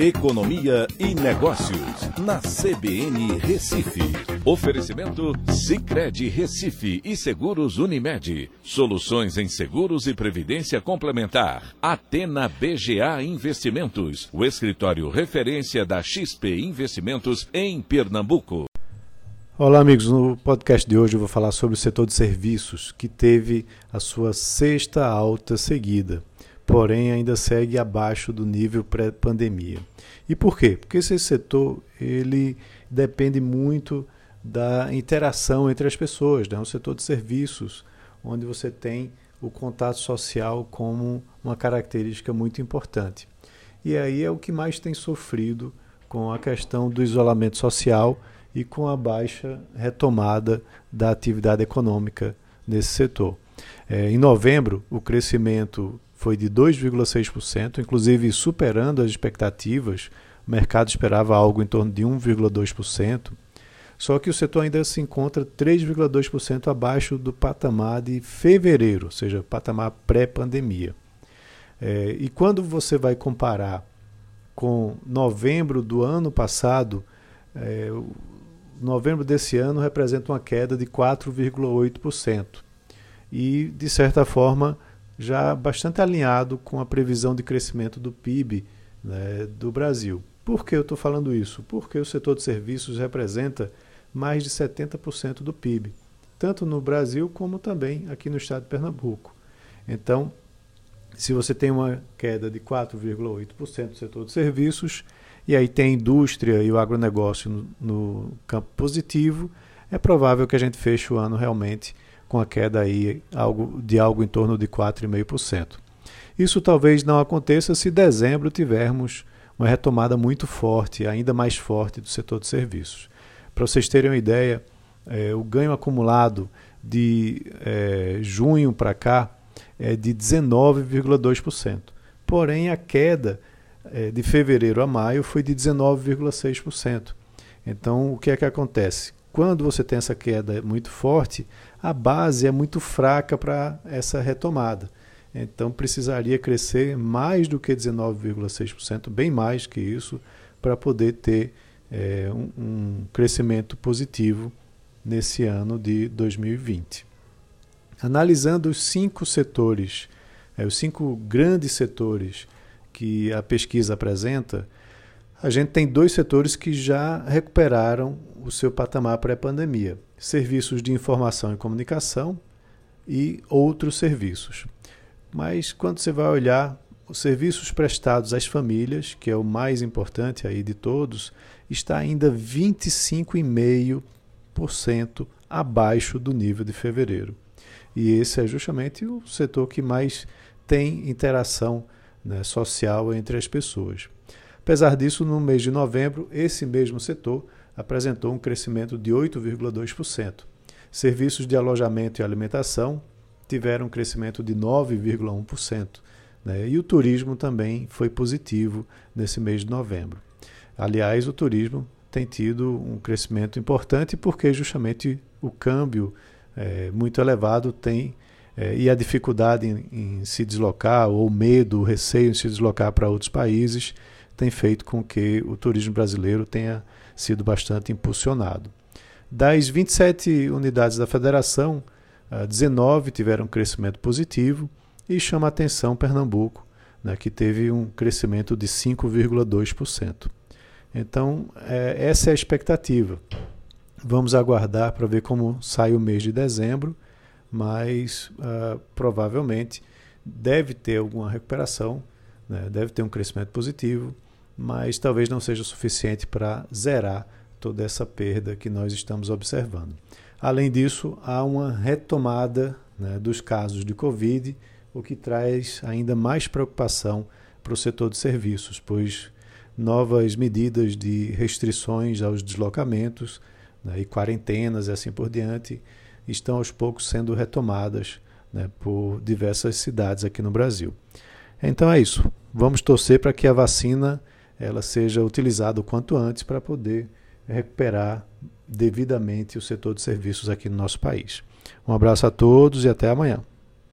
Economia e Negócios, na CBN Recife. Oferecimento Cicred Recife e Seguros Unimed. Soluções em seguros e previdência complementar. Atena BGA Investimentos, o escritório referência da XP Investimentos em Pernambuco. Olá, amigos. No podcast de hoje eu vou falar sobre o setor de serviços, que teve a sua sexta alta seguida porém ainda segue abaixo do nível pré-pandemia. E por quê? Porque esse setor ele depende muito da interação entre as pessoas, né? um setor de serviços, onde você tem o contato social como uma característica muito importante. E aí é o que mais tem sofrido com a questão do isolamento social e com a baixa retomada da atividade econômica nesse setor. É, em novembro, o crescimento foi de 2,6%, inclusive superando as expectativas. O mercado esperava algo em torno de 1,2%. Só que o setor ainda se encontra 3,2% abaixo do patamar de fevereiro, ou seja, patamar pré-pandemia. É, e quando você vai comparar com novembro do ano passado, é, novembro desse ano representa uma queda de 4,8%. E, de certa forma, já bastante alinhado com a previsão de crescimento do PIB né, do Brasil. Por que eu estou falando isso? Porque o setor de serviços representa mais de 70% do PIB, tanto no Brasil como também aqui no estado de Pernambuco. Então, se você tem uma queda de 4,8% do setor de serviços, e aí tem a indústria e o agronegócio no, no campo positivo, é provável que a gente feche o ano realmente com a queda aí de algo em torno de 4,5%. Isso talvez não aconteça se dezembro tivermos uma retomada muito forte, ainda mais forte, do setor de serviços. Para vocês terem uma ideia, é, o ganho acumulado de é, junho para cá é de 19,2%. Porém, a queda é, de fevereiro a maio foi de 19,6%. Então, o que é que acontece? Quando você tem essa queda muito forte, a base é muito fraca para essa retomada. Então precisaria crescer mais do que 19,6%, bem mais que isso, para poder ter é, um, um crescimento positivo nesse ano de 2020. Analisando os cinco setores, é, os cinco grandes setores que a pesquisa apresenta, a gente tem dois setores que já recuperaram o seu patamar pré-pandemia: serviços de informação e comunicação e outros serviços. Mas quando você vai olhar os serviços prestados às famílias, que é o mais importante aí de todos, está ainda 25,5% abaixo do nível de fevereiro. E esse é justamente o setor que mais tem interação né, social entre as pessoas. Apesar disso, no mês de novembro, esse mesmo setor apresentou um crescimento de 8,2%. Serviços de alojamento e alimentação tiveram um crescimento de 9,1%. Né? E o turismo também foi positivo nesse mês de novembro. Aliás, o turismo tem tido um crescimento importante porque justamente o câmbio é, muito elevado tem é, e a dificuldade em, em se deslocar, ou o medo, o receio em se deslocar para outros países, tem feito com que o turismo brasileiro tenha sido bastante impulsionado. Das 27 unidades da federação, 19 ah, tiveram um crescimento positivo e chama a atenção Pernambuco, né, que teve um crescimento de 5,2%. Então, é, essa é a expectativa. Vamos aguardar para ver como sai o mês de dezembro, mas uh, provavelmente deve ter alguma recuperação, né, deve ter um crescimento positivo mas talvez não seja suficiente para zerar toda essa perda que nós estamos observando. Além disso, há uma retomada né, dos casos de Covid, o que traz ainda mais preocupação para o setor de serviços, pois novas medidas de restrições aos deslocamentos né, e quarentenas e assim por diante estão aos poucos sendo retomadas né, por diversas cidades aqui no Brasil. Então é isso. Vamos torcer para que a vacina ela seja utilizada o quanto antes para poder recuperar devidamente o setor de serviços aqui no nosso país. Um abraço a todos e até amanhã.